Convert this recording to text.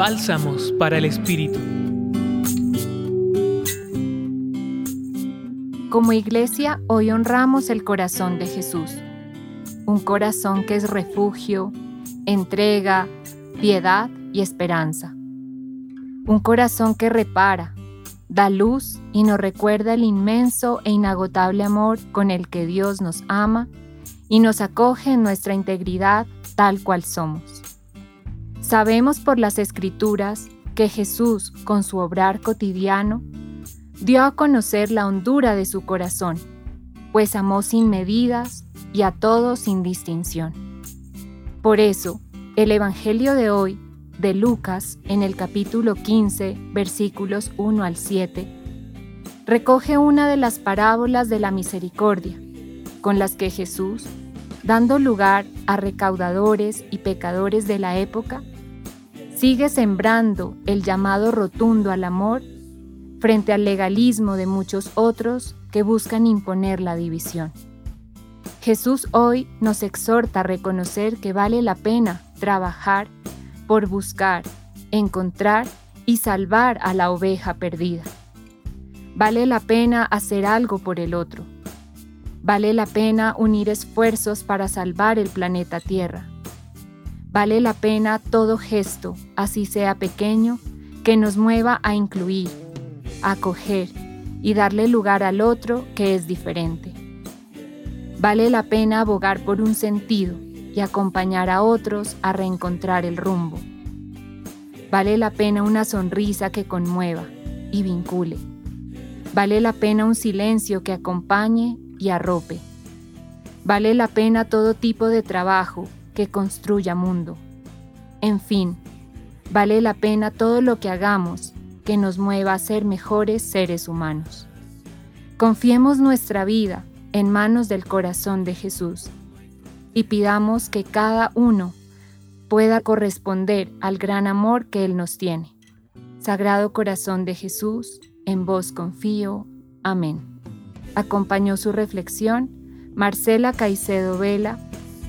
Bálsamos para el Espíritu. Como iglesia, hoy honramos el corazón de Jesús. Un corazón que es refugio, entrega, piedad y esperanza. Un corazón que repara, da luz y nos recuerda el inmenso e inagotable amor con el que Dios nos ama y nos acoge en nuestra integridad tal cual somos. Sabemos por las escrituras que Jesús, con su obrar cotidiano, dio a conocer la hondura de su corazón, pues amó sin medidas y a todos sin distinción. Por eso, el Evangelio de hoy, de Lucas, en el capítulo 15, versículos 1 al 7, recoge una de las parábolas de la misericordia, con las que Jesús, dando lugar a recaudadores y pecadores de la época, sigue sembrando el llamado rotundo al amor frente al legalismo de muchos otros que buscan imponer la división. Jesús hoy nos exhorta a reconocer que vale la pena trabajar por buscar, encontrar y salvar a la oveja perdida. Vale la pena hacer algo por el otro. Vale la pena unir esfuerzos para salvar el planeta Tierra. Vale la pena todo gesto, así sea pequeño, que nos mueva a incluir, acoger y darle lugar al otro que es diferente. Vale la pena abogar por un sentido y acompañar a otros a reencontrar el rumbo. Vale la pena una sonrisa que conmueva y vincule. Vale la pena un silencio que acompañe y arrope. Vale la pena todo tipo de trabajo que construya mundo. En fin, vale la pena todo lo que hagamos que nos mueva a ser mejores seres humanos. Confiemos nuestra vida en manos del corazón de Jesús y pidamos que cada uno pueda corresponder al gran amor que Él nos tiene. Sagrado Corazón de Jesús, en vos confío. Amén. Acompañó su reflexión Marcela Caicedo Vela,